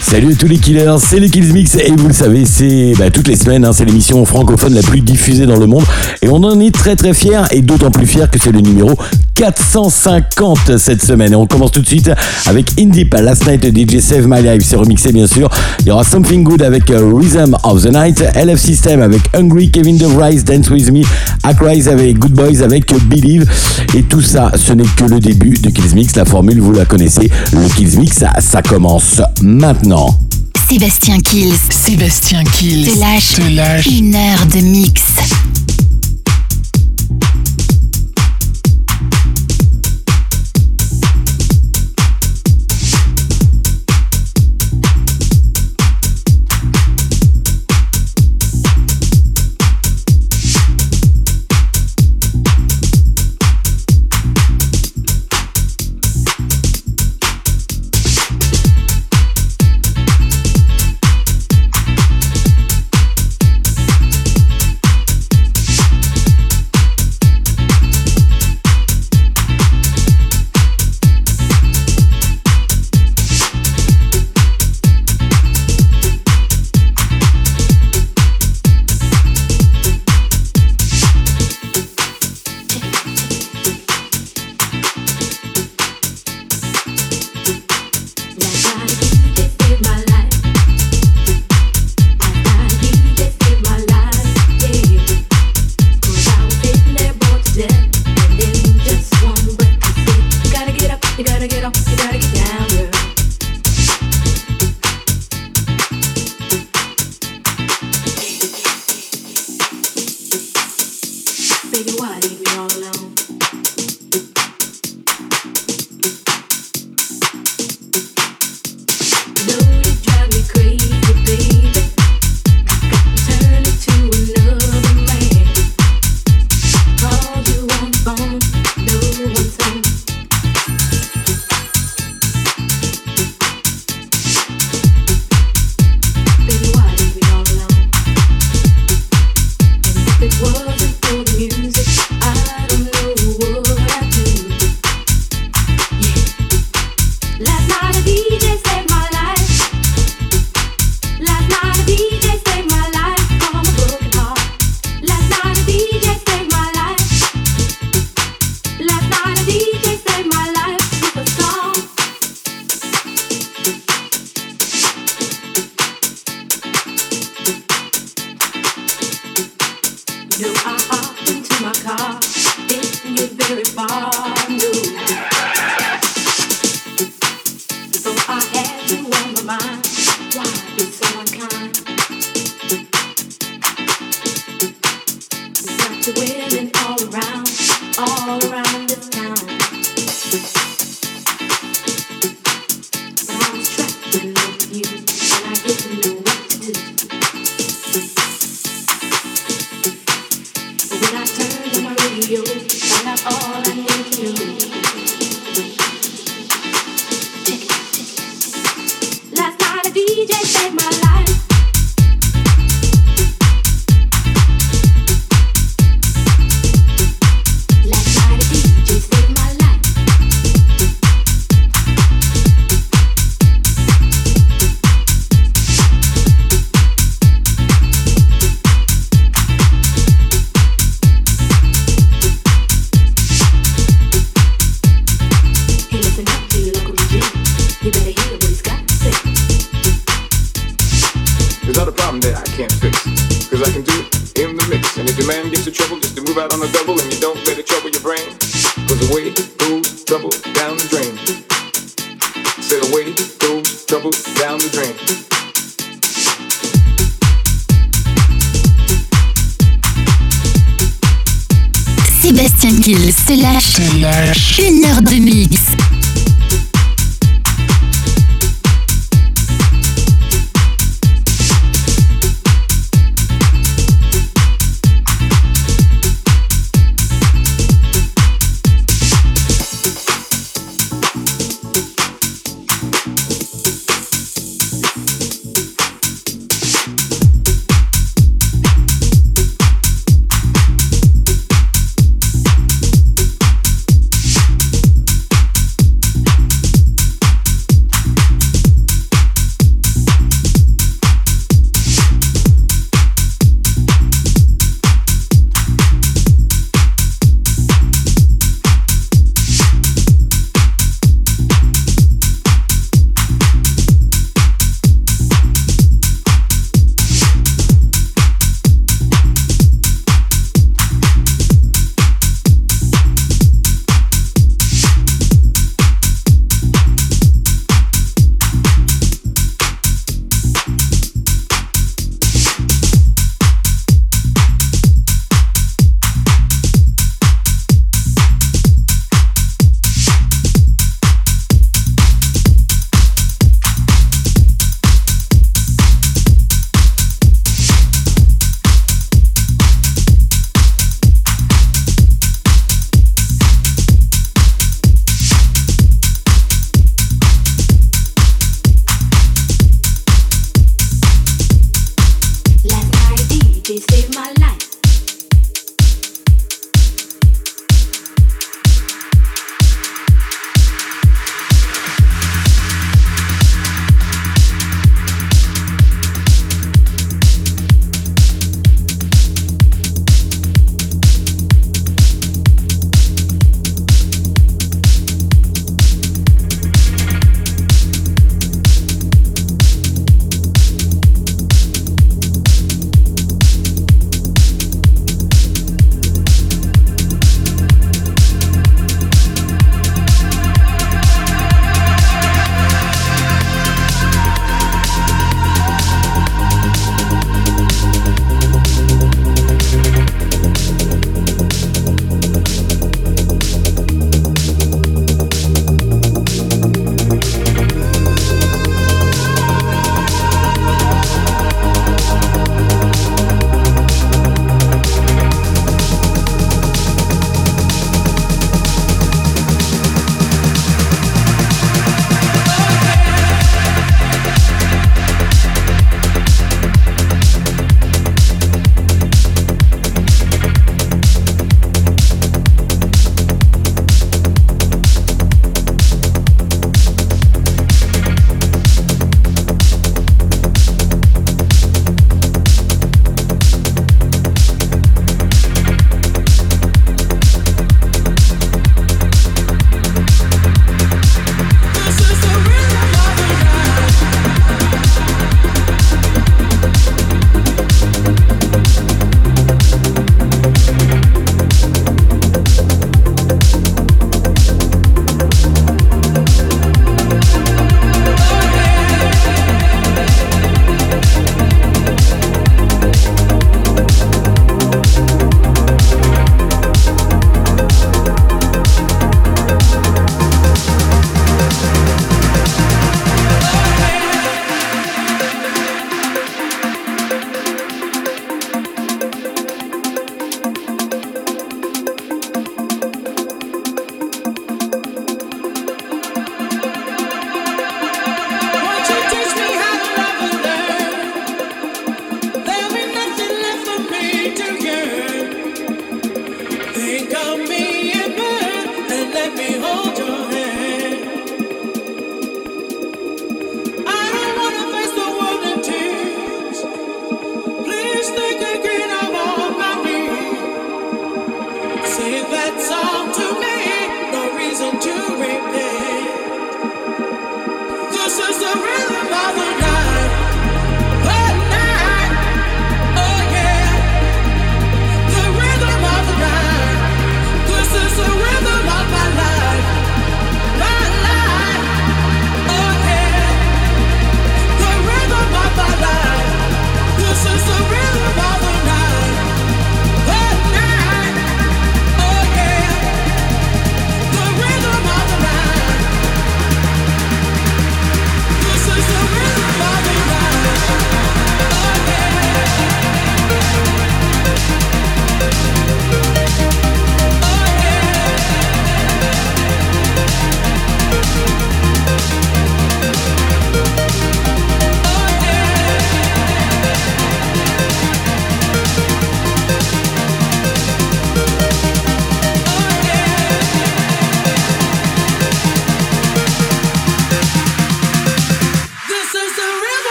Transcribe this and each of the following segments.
Salut à tous les killers, c'est les Kills Mix et vous le savez, c'est bah, toutes les semaines, hein, c'est l'émission francophone la plus diffusée dans le monde. Et on en est très très fiers et d'autant plus fiers que c'est le numéro 450 cette semaine. Et on commence tout de suite avec Indie Last Night DJ Save My Life, c'est remixé bien sûr. Il y aura Something Good avec euh, Rhythm of the Night, LF System avec Hungry, Kevin DeVries, Dance With Me, Ackrise avec Good Boys avec Believe et tout ça, ce n'est que le début de Kills Mix. La formule, vous la connaissez, le Kills Mix, ça, ça commence maintenant. Sébastien Kills Sébastien Kills te lâche, te lâche une heure de mix.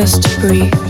just to breathe.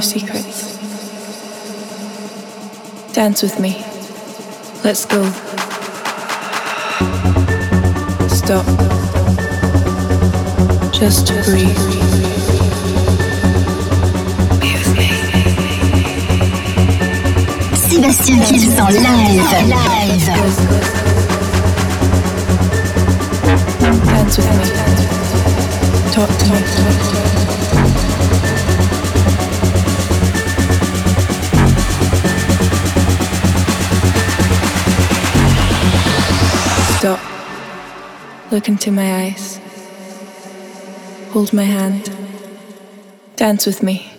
Your secrets. Dance with me. Let's go. Stop. Just breathe. Sébastien Kills en live. Live. Dance with me. Talk to me. Stop. Look into my eyes. Hold my hand. Dance with me.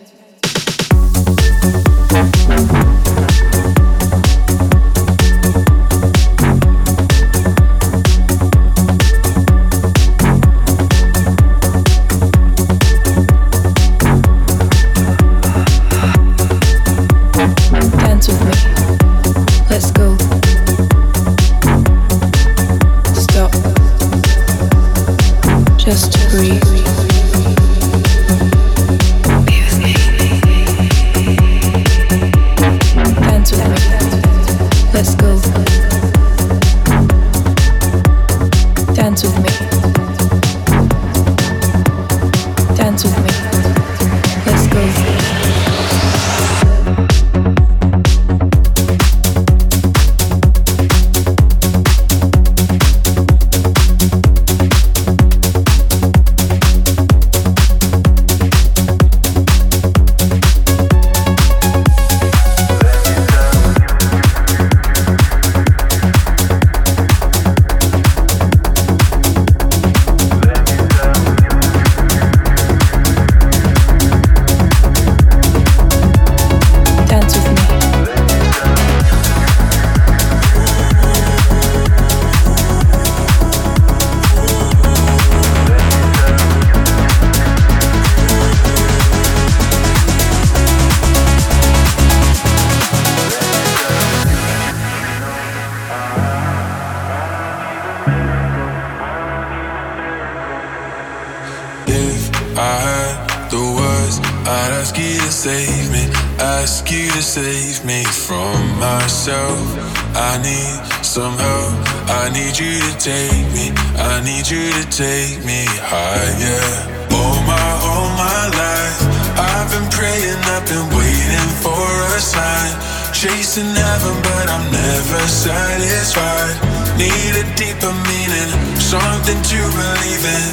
Chasing heaven, but I'm never satisfied. Need a deeper meaning, something to believe in.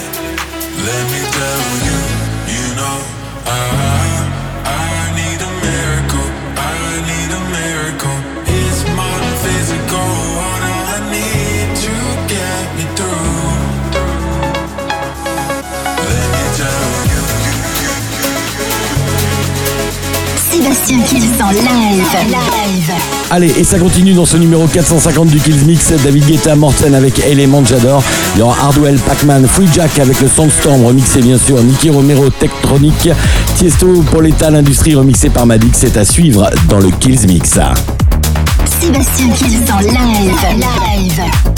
Let me tell you, you know, I Sébastien Kills en live. Live. Allez, et ça continue dans ce numéro 450 du Kills Mix. David Guetta, Morten avec Element, j'adore. Il y aura Hardwell, Pac-Man, Free Jack avec le Soundstorm, remixé bien sûr. Nicky Romero, Tektronic. Tiesto pour l'état, l'industrie, remixé par Madik. C'est à suivre dans le Kills Mix. Sébastien Kills en live. Live.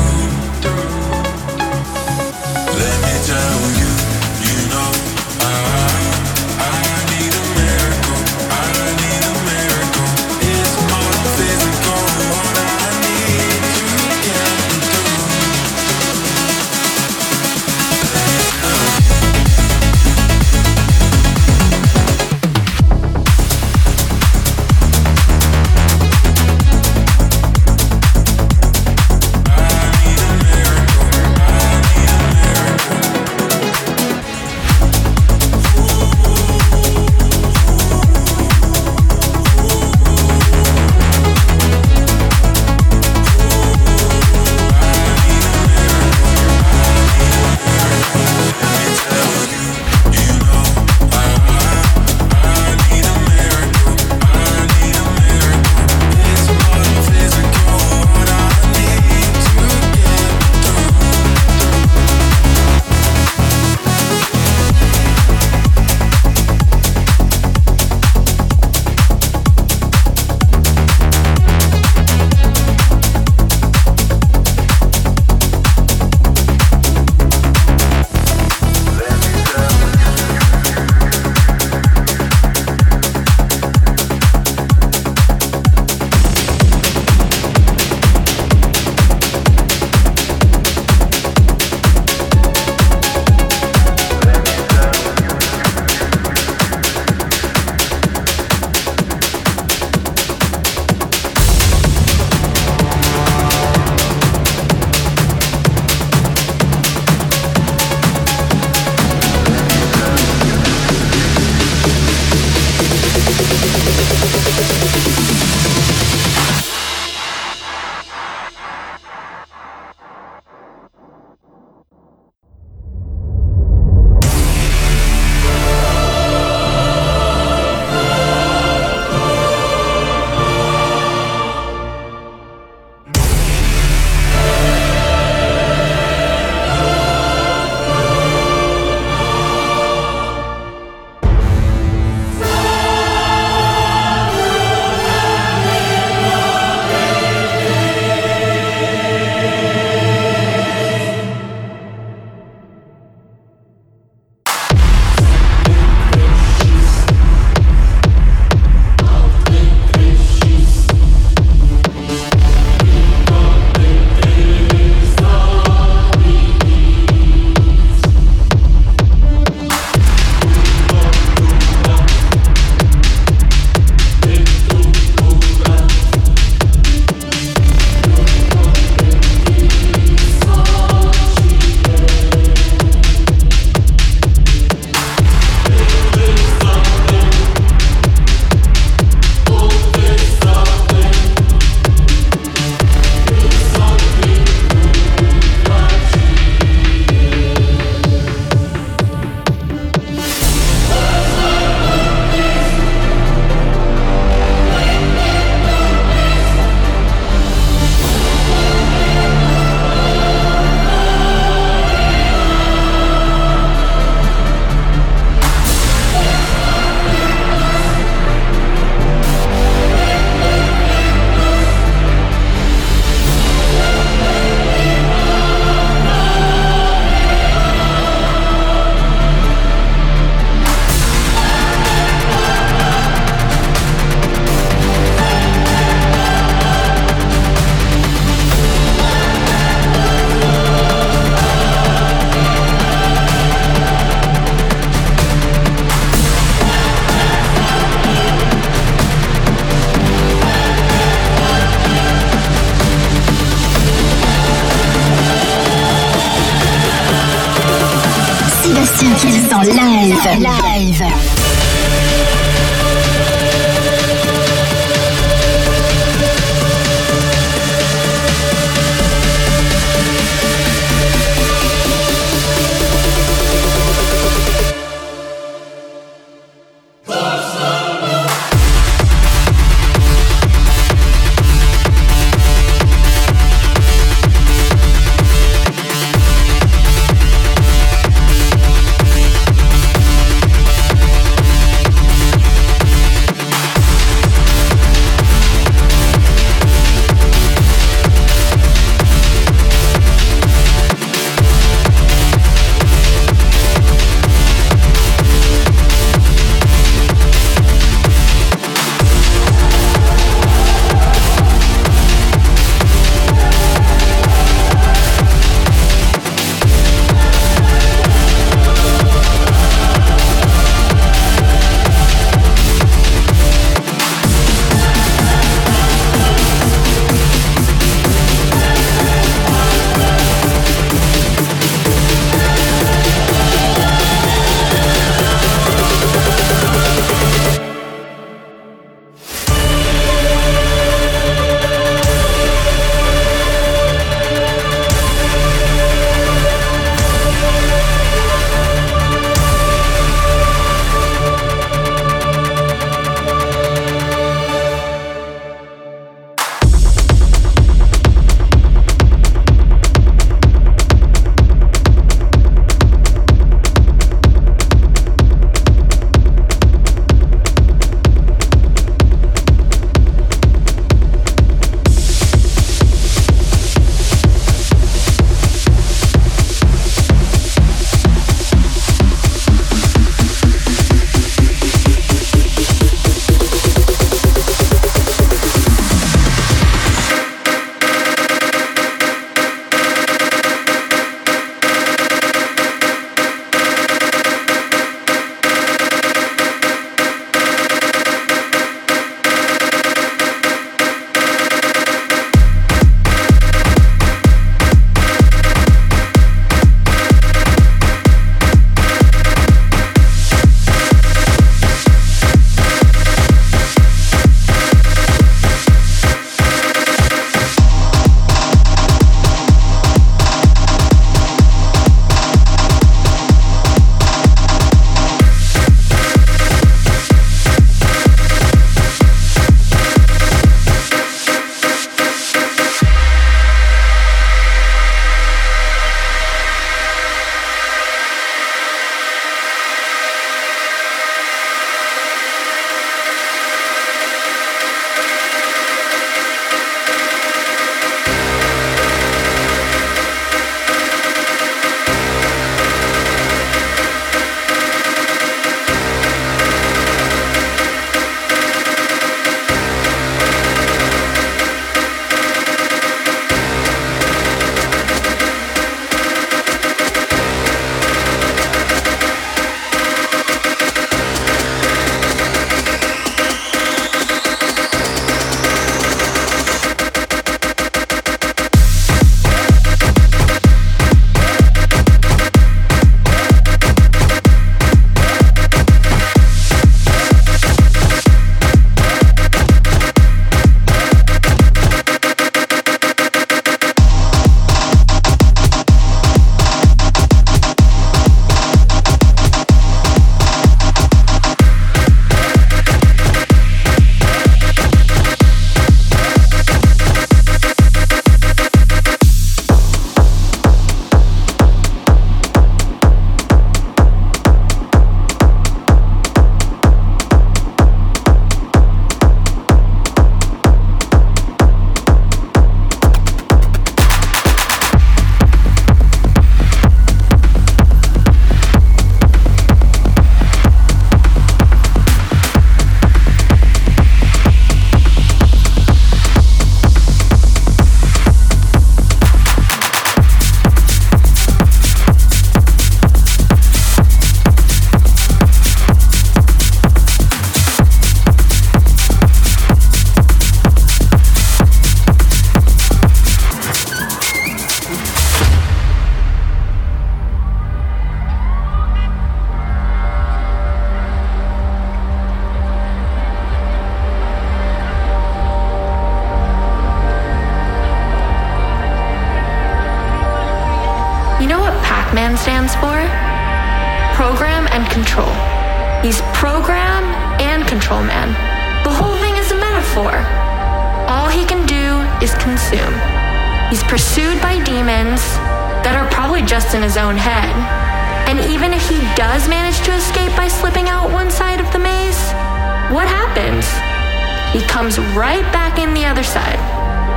comes right back in the other side.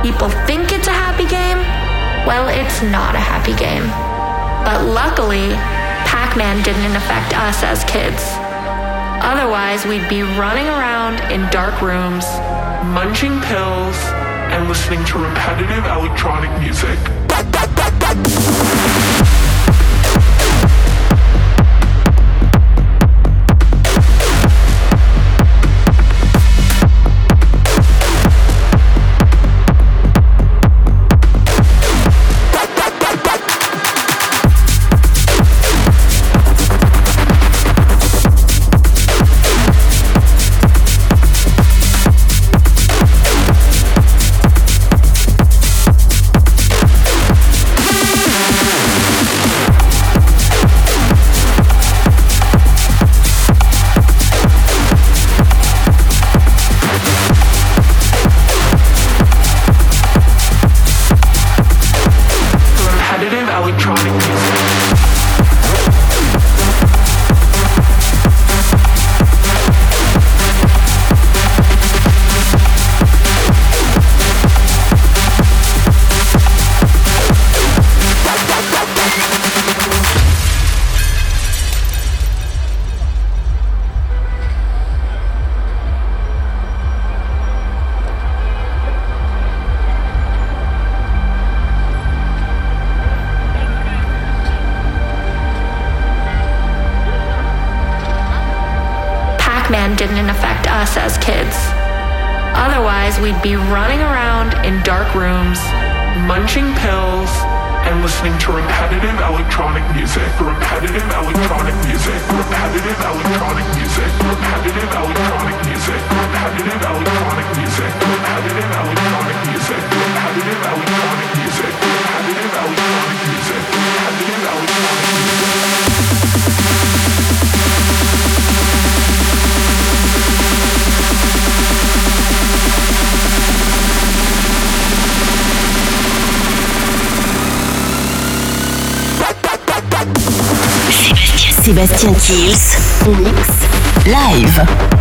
People think it's a happy game. Well, it's not a happy game. But luckily, Pac Man didn't affect us as kids. Otherwise, we'd be running around in dark rooms, munching pills, and listening to repetitive electronic music. electronic music. Sébastien Kills, mix live.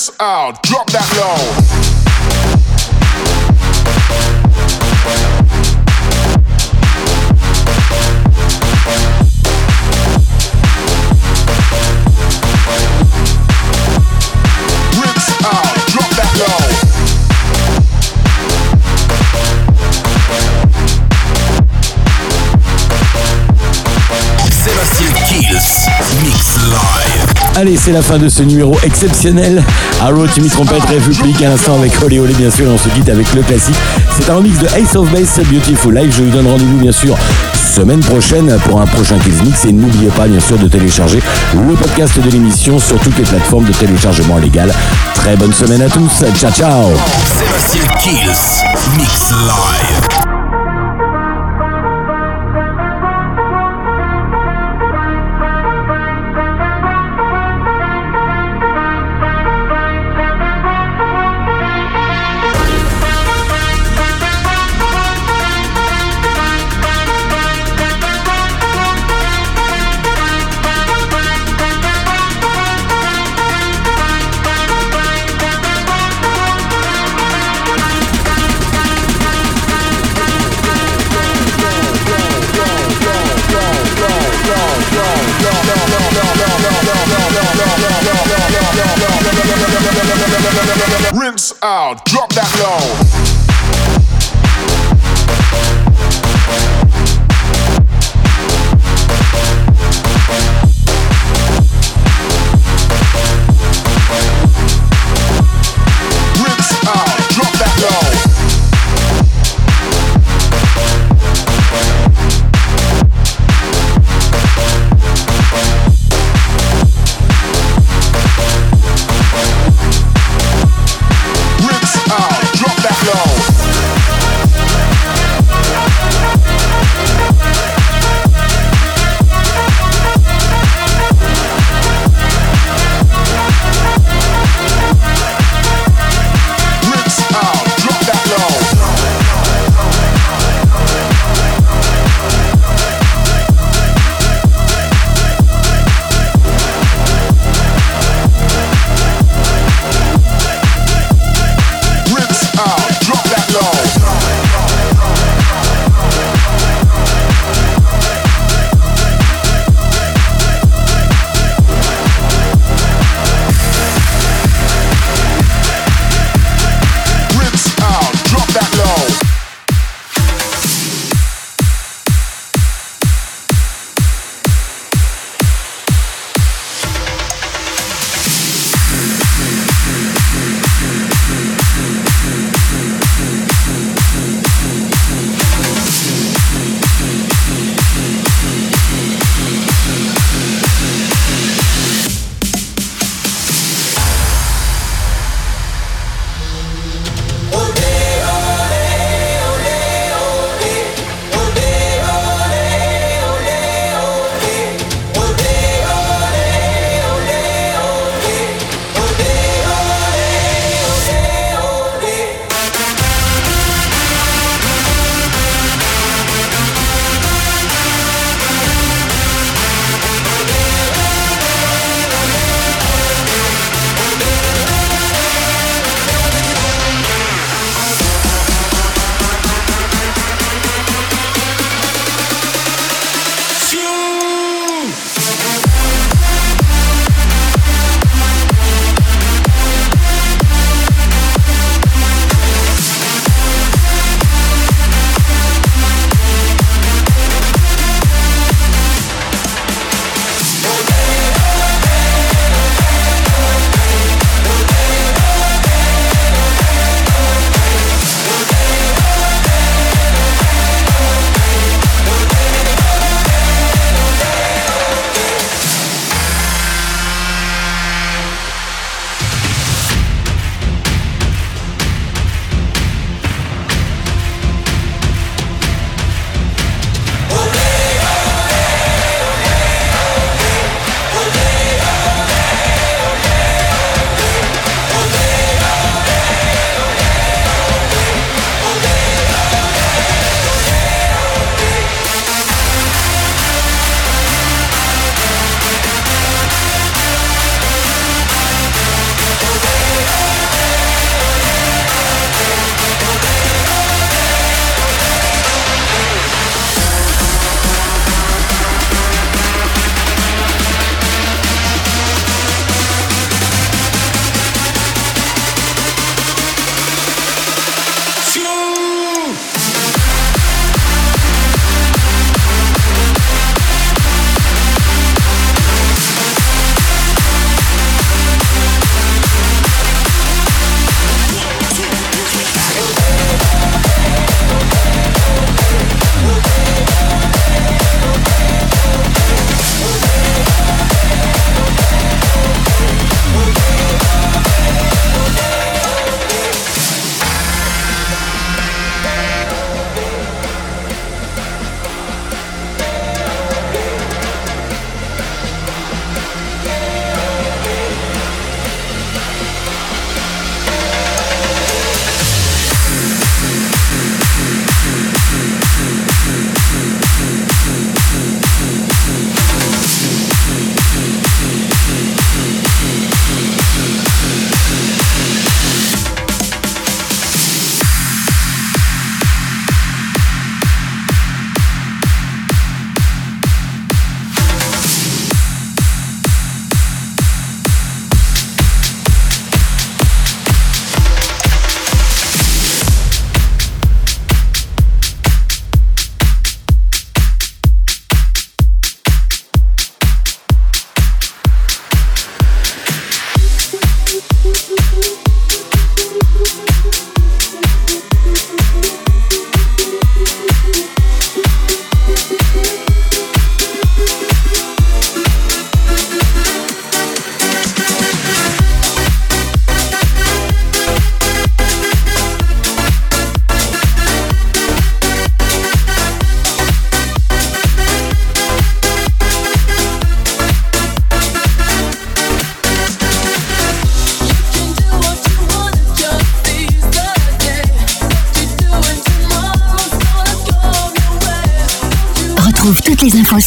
Rinse out, drop that low. Allez, c'est la fin de ce numéro exceptionnel. Arrow, Timmy Trompette, République, à l'instant avec Olé Olé, bien sûr, et on se quitte avec le classique. C'est un remix de Ace of Base, Beautiful Life. Je vous donne rendez-vous, bien sûr, semaine prochaine pour un prochain Kills Mix. Et n'oubliez pas, bien sûr, de télécharger le podcast de l'émission sur toutes les plateformes de téléchargement légal. Très bonne semaine à tous. Ciao, ciao. Sébastien Kills. Mix live.